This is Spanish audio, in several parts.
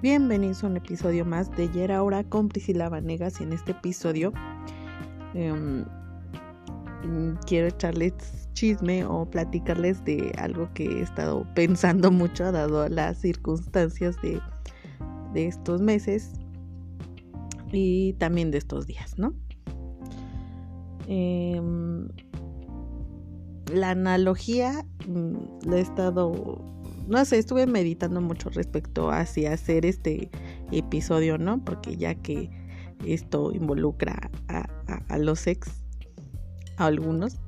Bienvenidos a un episodio más de Ayer Ahora con Priscila Vanegas y en este episodio em, quiero echarles chisme o platicarles de algo que he estado pensando mucho dado las circunstancias de, de estos meses y también de estos días, ¿no? Em, la analogía mm, la he estado no sé, estuve meditando mucho respecto a si hacer este episodio, ¿no? Porque ya que esto involucra a, los ex, a algunos.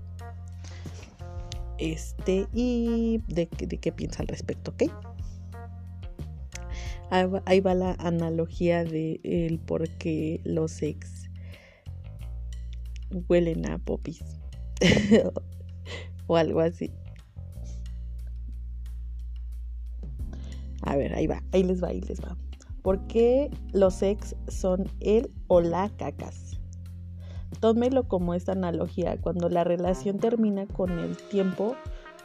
Este, y de, qué piensa al respecto, ¿ok? Ahí va, la analogía de el por qué los ex huelen a popis o algo así. A ver, ahí va, ahí les va, ahí les va. ¿Por qué los ex son el o la cacas? Tómelo como esta analogía. Cuando la relación termina con el tiempo,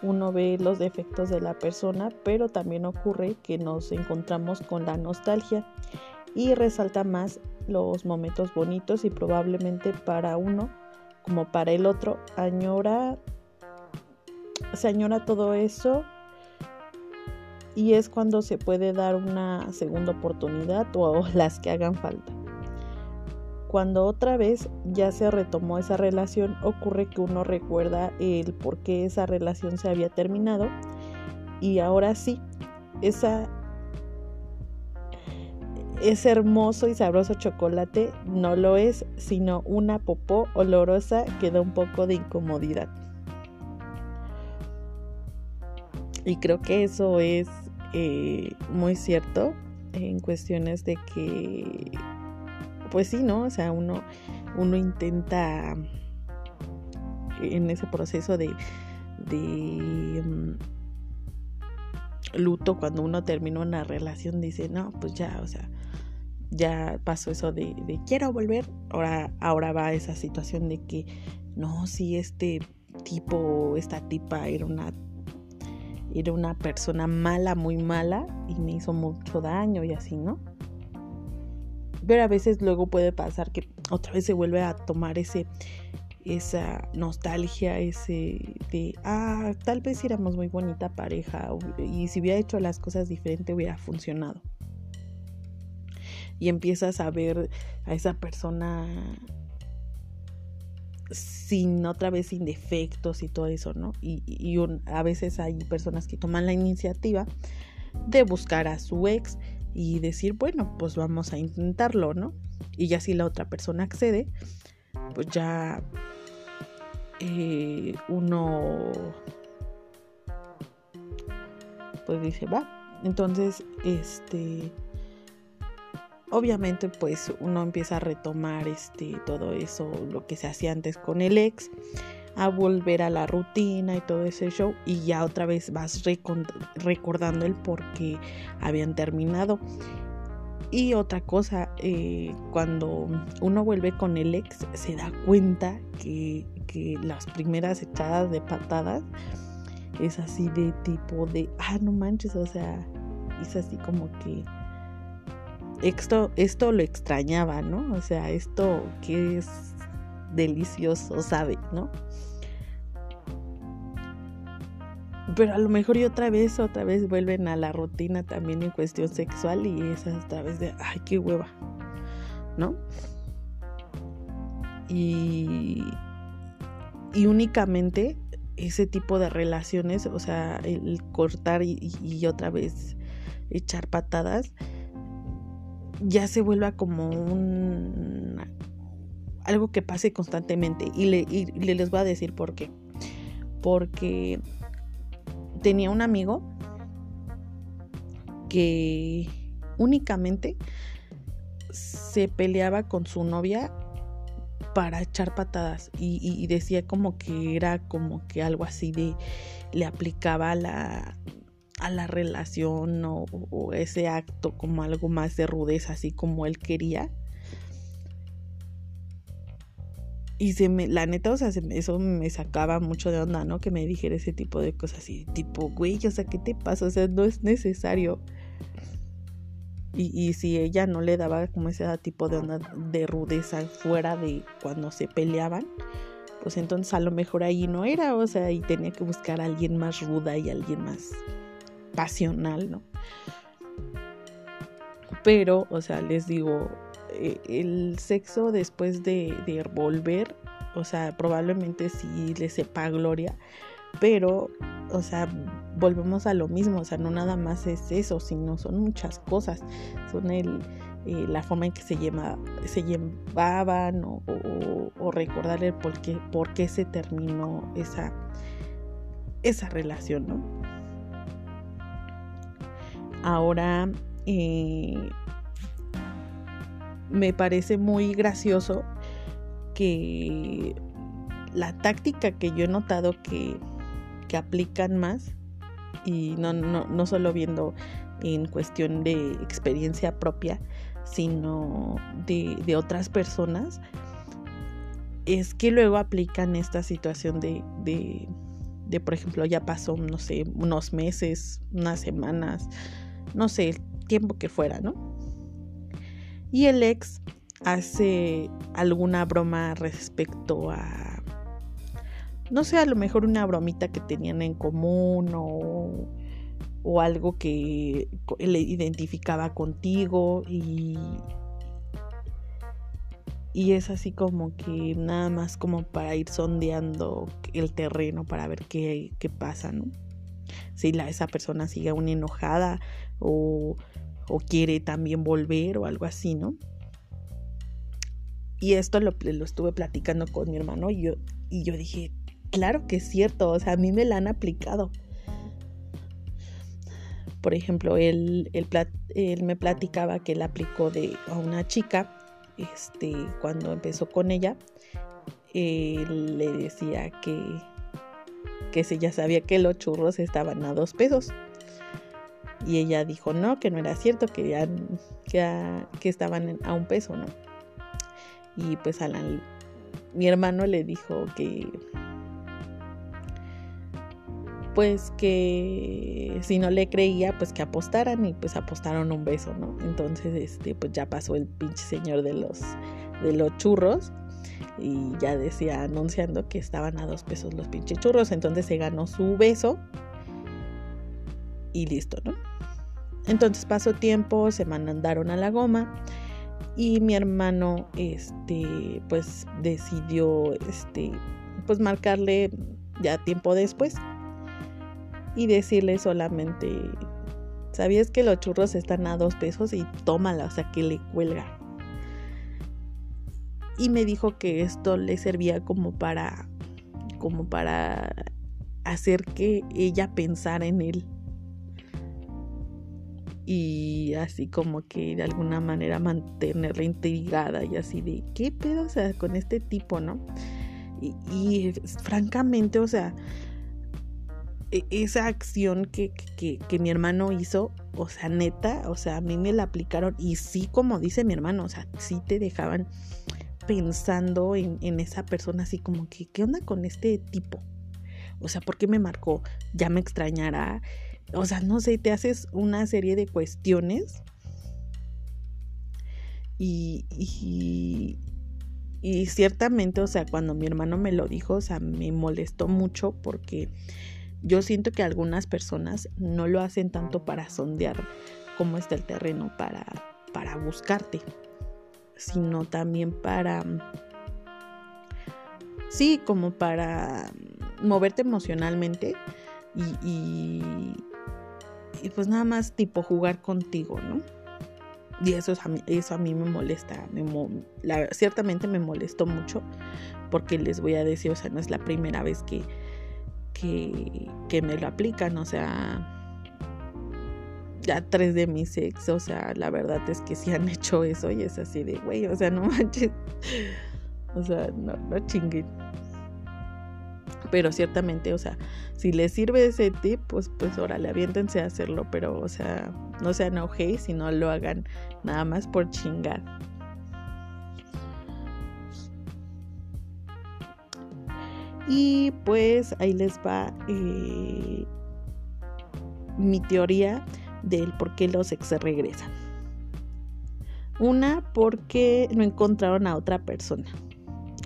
uno ve los defectos de la persona, pero también ocurre que nos encontramos con la nostalgia y resalta más los momentos bonitos y probablemente para uno como para el otro añora se añora todo eso y es cuando se puede dar una segunda oportunidad o las que hagan falta. Cuando otra vez ya se retomó esa relación, ocurre que uno recuerda el por qué esa relación se había terminado y ahora sí, esa, ese hermoso y sabroso chocolate no lo es, sino una popó olorosa que da un poco de incomodidad. Y creo que eso es eh, muy cierto en cuestiones de que, pues sí, ¿no? O sea, uno, uno intenta en ese proceso de, mm, luto, cuando uno termina una relación, dice, no, pues ya, o sea, ya pasó eso de, de quiero volver, ahora, ahora va esa situación de que, no, si este tipo, esta tipa era una era una persona mala, muy mala y me hizo mucho daño y así, ¿no? Pero a veces luego puede pasar que otra vez se vuelve a tomar ese esa nostalgia, ese de, ah, tal vez éramos muy bonita pareja y si hubiera hecho las cosas diferente hubiera funcionado. Y empiezas a ver a esa persona sin otra vez sin defectos y todo eso, ¿no? Y, a veces hay personas que toman la iniciativa de buscar a su ex y decir, bueno, pues vamos a intentarlo, ¿no? Y ya si la otra persona accede, pues ya eh, uno pues dice, va. Entonces, este obviamente pues uno empieza a retomar este todo eso lo que se hacía antes con el ex a volver a la rutina y todo ese show y ya otra vez vas recordando el por qué habían terminado. Y otra cosa eh, cuando uno vuelve con el ex se da cuenta que, que las primeras echadas de patadas es así de tipo de ah no manches o sea es así como que esto, esto lo extrañaba, ¿no? O sea, esto que es delicioso, sabe, ¿no? Pero a lo mejor y otra vez, otra vez vuelven a la rutina también en cuestión sexual y es otra vez de, ay, qué hueva, ¿no? Y, y únicamente ese tipo de relaciones, o sea, el cortar y otra vez echar patadas, ya se vuelva como un algo que pase constantemente. Y, le, les voy a decir por qué. Porque tenía un amigo que únicamente se peleaba con su novia para echar patadas. Y, y, decía como que era como que algo así de le aplicaba la a la relación o, ese acto como algo más de rudeza, así como él quería. Y se me, la neta, o sea, eso me sacaba mucho de onda, ¿no? Que me dijera ese tipo de cosas así, tipo, güey, o sea, ¿qué te pasa? O sea, no es necesario. Y, si ella no le daba como ese tipo de onda de rudeza fuera de cuando se peleaban, pues entonces a lo mejor ahí no era, o sea, y tenía que buscar a alguien más ruda y alguien más pasional, ¿no? Pero, o sea, les digo, eh, el sexo después de, de volver, o sea, probablemente sí le sepa gloria, pero, o sea, volvemos a lo mismo, o sea, no nada más es eso, sino son muchas cosas, son el, eh, la forma en que se, lleva, se llevaban o, o, recordar el por qué, por qué se terminó esa, esa relación, ¿no? Ahora, eh, me parece muy gracioso que la táctica que yo he notado que, que aplican más y no, no, no solo viendo en cuestión de experiencia propia, sino de, de, otras personas, es que luego aplican esta situación de, de, de, por ejemplo, ya pasó, no sé, unos meses, unas semanas, no sé, el tiempo que fuera, ¿no? Y el ex hace alguna broma respecto a no sé, a lo mejor una bromita que tenían en común o, o algo que le identificaba contigo y, y es así como que nada más como para ir sondeando el terreno para ver qué, qué pasa, ¿no? Si la, esa persona sigue aún enojada o, o, quiere también volver o algo así, ¿no? Y esto lo, lo estuve platicando con mi hermano y yo, y yo dije, Claro que es cierto, o sea, a mí me la han aplicado. Por ejemplo, él, él, me platicaba que él aplicó de, a una chica, este, cuando empezó con ella, él le decía que, que si ya sabía que los churros estaban a dos pesos. Y ella dijo no, que no era cierto, que ya que, estaban a un peso, ¿no? Y pues a mi hermano le dijo que pues que si no le creía, pues que apostaran y pues apostaron un beso, ¿no? Entonces, este, pues ya pasó el pinche señor de los, de los churros y ya decía anunciando que estaban a dos pesos los pinches churros, entonces se ganó su beso y listo, ¿no? Entonces pasó tiempo, se mandaron a la goma y mi hermano, este, pues decidió, este, pues marcarle ya tiempo después y decirle solamente, ¿sabías que los churros están a dos pesos y tómala, o sea, que le cuelga? Y me dijo que esto le servía como para, como para hacer que ella pensara en él. Y así como que de alguna manera mantenerla intrigada y así de, ¿qué pedo? O sea, con este tipo, ¿no? Y, francamente, o sea, e, esa acción que, mi hermano hizo, o sea, neta, o sea, a mí me la aplicaron y sí, como dice mi hermano, o sea, sí te dejaban pensando en, esa persona así como que, ¿qué onda con este tipo? O sea, ¿por qué me marcó? ¿Ya me extrañará? O sea, no sé, te haces una serie de cuestiones y, y, y ciertamente, o sea, cuando mi hermano me lo dijo, o sea, me molestó mucho porque yo siento que algunas personas no lo hacen tanto para sondear cómo está el terreno, para, para buscarte, sino también para, sí, como para moverte emocionalmente y, y, pues nada más tipo jugar contigo, ¿no? Y eso, a mí, eso a mí me molesta, ciertamente me molestó mucho porque les voy a decir, o sea, no es la primera vez que que, me lo aplican, o sea, ya tres de mis ex, o sea, la verdad es que sí han hecho eso y es así de, güey, o sea, no manches, o sea, no, no chinguen. Pero ciertamente, o sea, si les sirve ese tip, pues, pues órale, aviéntense a hacerlo, pero, o sea, no sean ojéis y no lo hagan nada más por chingar. Y pues ahí les va eh, mi teoría del por qué los ex regresan. Una porque no encontraron a otra persona.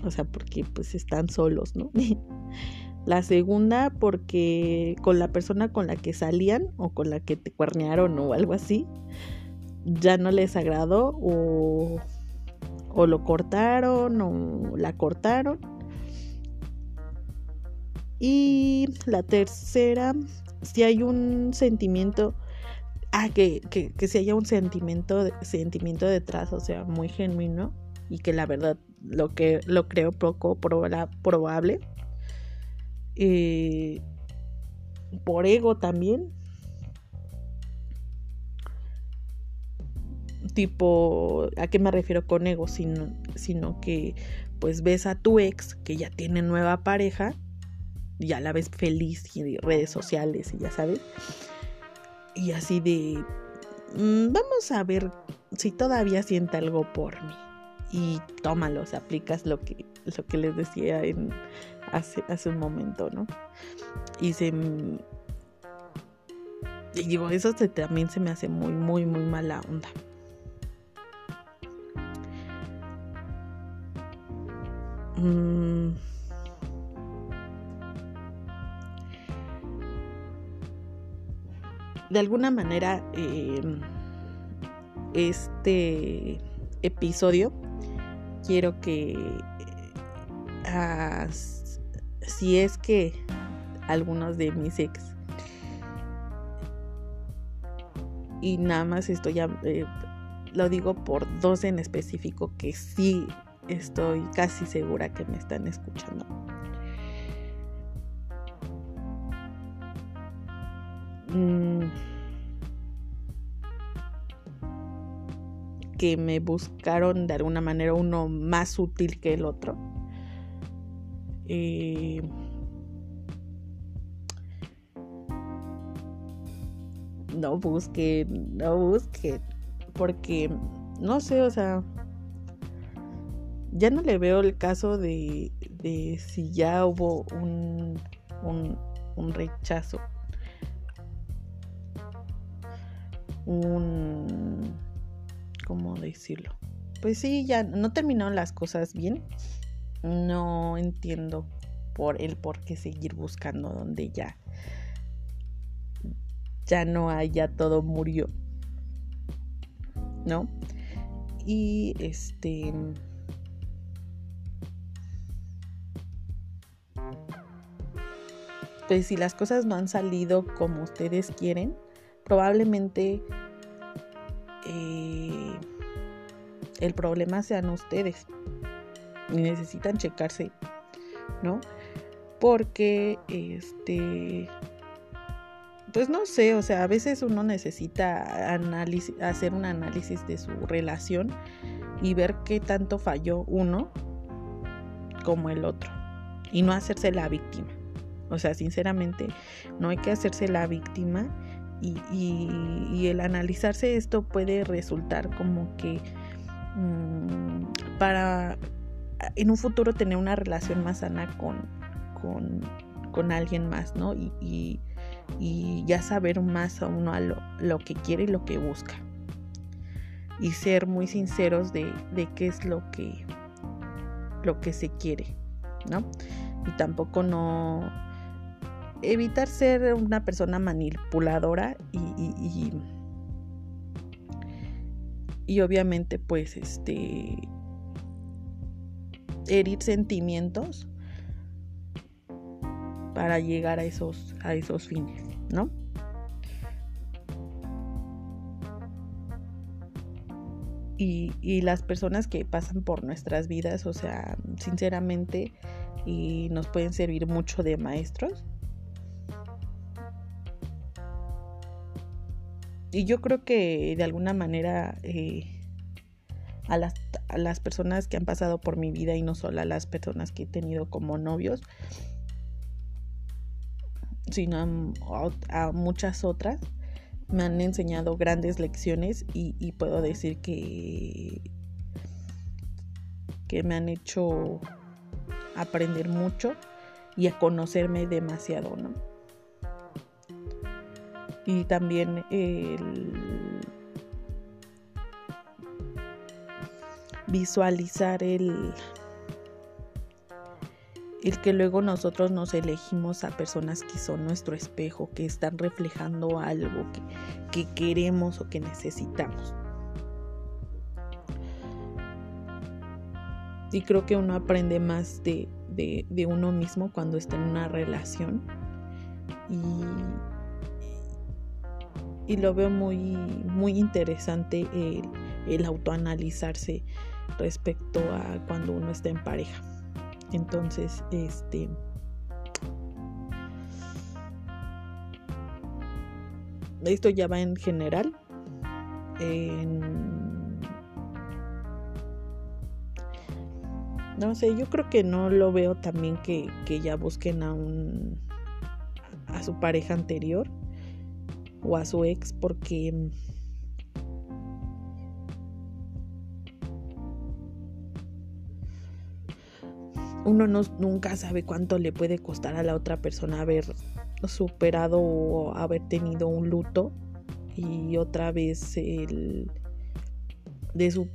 O sea, porque pues están solos, ¿no? La segunda porque con la persona con la que salían o con la que te cuernearon o algo así, ya no les agradó o, o lo cortaron o la cortaron. Y la tercera, si hay un sentimiento, ah, que, que, que si haya un sentimiento, sentimiento detrás, o sea, muy genuino y que la verdad lo que lo creo poco probable. Eh, por ego también. Tipo, ¿a qué me refiero con ego? Sino, sino que pues ves a tu ex que ya tiene nueva pareja, ya la ves feliz y redes sociales y ya sabes. Y así de, mm, vamos a ver si todavía siente algo por mí y tómalo, o aplicas lo que, lo que les decía en, hace, hace un momento, ¿no? Y se... Y digo, eso también se me hace muy, muy, muy mala onda. Mm. De alguna manera, em, este episodio quiero que ah, si es que algunos de mis ex y nada más estoy eh, lo digo por dos en específico que sí estoy casi segura que me están escuchando. Que me buscaron de alguna manera uno más útil que el otro. Eh, no busque, no busque, porque no sé, o sea, ya no le veo el caso de, de si ya hubo un, un, un rechazo, un ¿cómo decirlo? Pues sí, ya no terminaron las cosas bien. No entiendo por el por qué seguir buscando donde ya ya no hay, ya todo murió. ¿No? Y este pues si las cosas no han salido como ustedes quieren, probablemente el problema sean ustedes y necesitan checarse, ¿no? Porque, este, pues no sé, o sea, a veces uno necesita hacer un análisis de su relación y ver qué tanto falló uno como el otro y no hacerse la víctima. O sea, sinceramente, no hay que hacerse la víctima y, el analizarse esto puede resultar como que para en un futuro tener una relación más sana con, con, alguien más, ¿no? Y, ya saber más a uno a lo, que quiere y lo que busca. Y ser muy sinceros de, de qué es lo que, lo que se quiere, ¿no? Y tampoco no, evitar ser una persona manipuladora y, y, obviamente pues este herir sentimientos para llegar a esos a esos fines, ¿no? Y, y, las personas que pasan por nuestras vidas, o sea, sinceramente, y nos pueden servir mucho de maestros. Y yo creo que de alguna manera eh, a, las, personas que han pasado por mi vida y no solo a las personas que he tenido como novios, sino a, muchas otras, me han enseñado grandes lecciones y, y, puedo decir que, que me han hecho aprender mucho y a conocerme demasiado, ¿no? Y también el, visualizar el el que luego nosotros nos elegimos a personas que son nuestro espejo, que están reflejando algo que, queremos o que necesitamos. Y creo que uno aprende más de, uno mismo cuando está en una relación. Y, lo veo muy, muy interesante el, el autoanalizarse respecto a cuando uno está en pareja. Entonces, este... Esto ya va en general. No sé, yo creo que no lo veo también que, que ya busquen a un a su pareja anterior o a su ex porque uno no, nunca sabe cuánto le puede costar a la otra persona haber superado o haber tenido un luto y otra vez el de su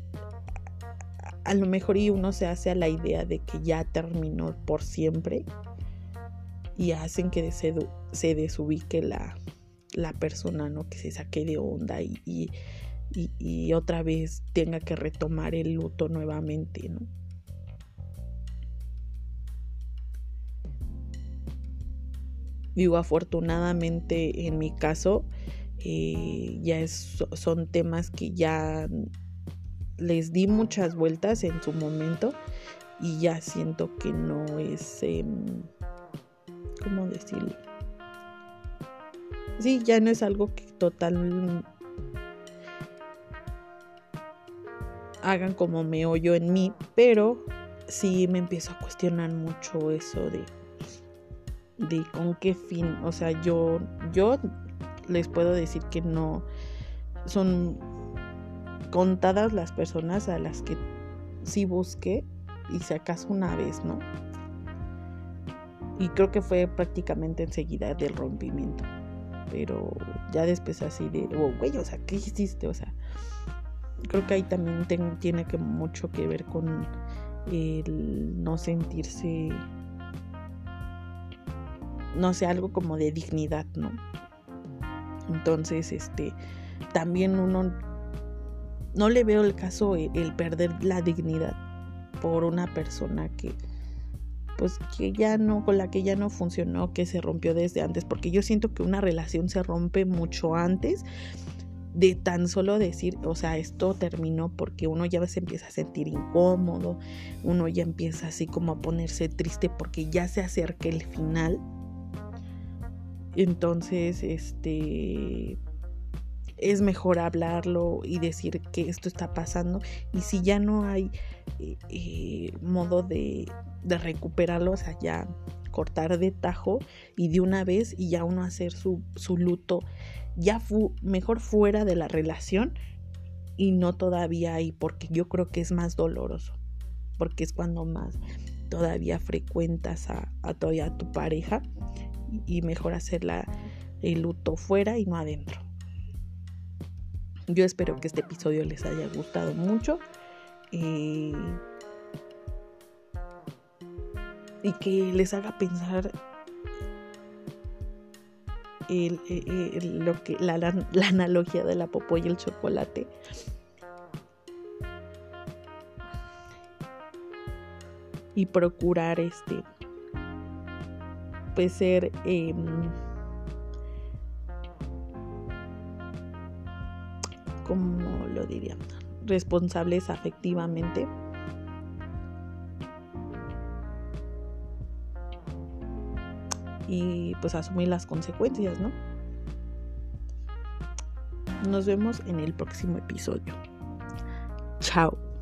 a lo mejor y uno se hace a la idea de que ya terminó por siempre y hacen que se desubique la, la persona, ¿no? Que se saque de onda y, y, y otra vez tenga que retomar el luto nuevamente, ¿no? Digo, afortunadamente en mi caso, eh, ya son temas que ya les di muchas vueltas en su momento y ya siento que no es, em, ¿cómo decirlo? Sí, ya no es algo que total hagan como me oyo en mí, pero sí me empiezo a cuestionar mucho eso de de con qué fin. O sea, yo, yo les puedo decir que no son contadas las personas a las que sí busqué y si acaso una vez, ¿no? Y creo que fue prácticamente enseguida del rompimiento. Pero ya después así de, oh, güey, o sea, ¿qué hiciste? O sea, creo que ahí también tiene que mucho que ver con el no sentirse no sé, algo como de dignidad, ¿no? Entonces, este, también uno no le veo el caso e, el, perder la dignidad por una persona que pues que ya no con la que ya no funcionó, que se rompió desde antes, porque yo siento que una relación se rompe mucho antes de tan solo decir, o sea, esto terminó porque uno ya se empieza a sentir incómodo, uno ya empieza así como a ponerse triste porque ya se acerca el final. Entonces, este es mejor hablarlo y decir que esto está pasando y si ya no hay eh, eh, modo de, recuperarlo, o sea, ya cortar de tajo y de una vez y ya uno hacer su, su luto ya mejor fuera de la relación y no todavía ahí porque yo creo que es más doloroso porque es cuando más todavía frecuentas a, a, a tu pareja y mejor hacerla el luto fuera y no adentro. Yo espero que este episodio les haya gustado mucho y que les haga pensar lo que, la, analogía de la popo y el chocolate. Y procurar este puede ser em, como lo diría responsables afectivamente. Y pues asumir las consecuencias no nos vemos en el próximo episodio. Chao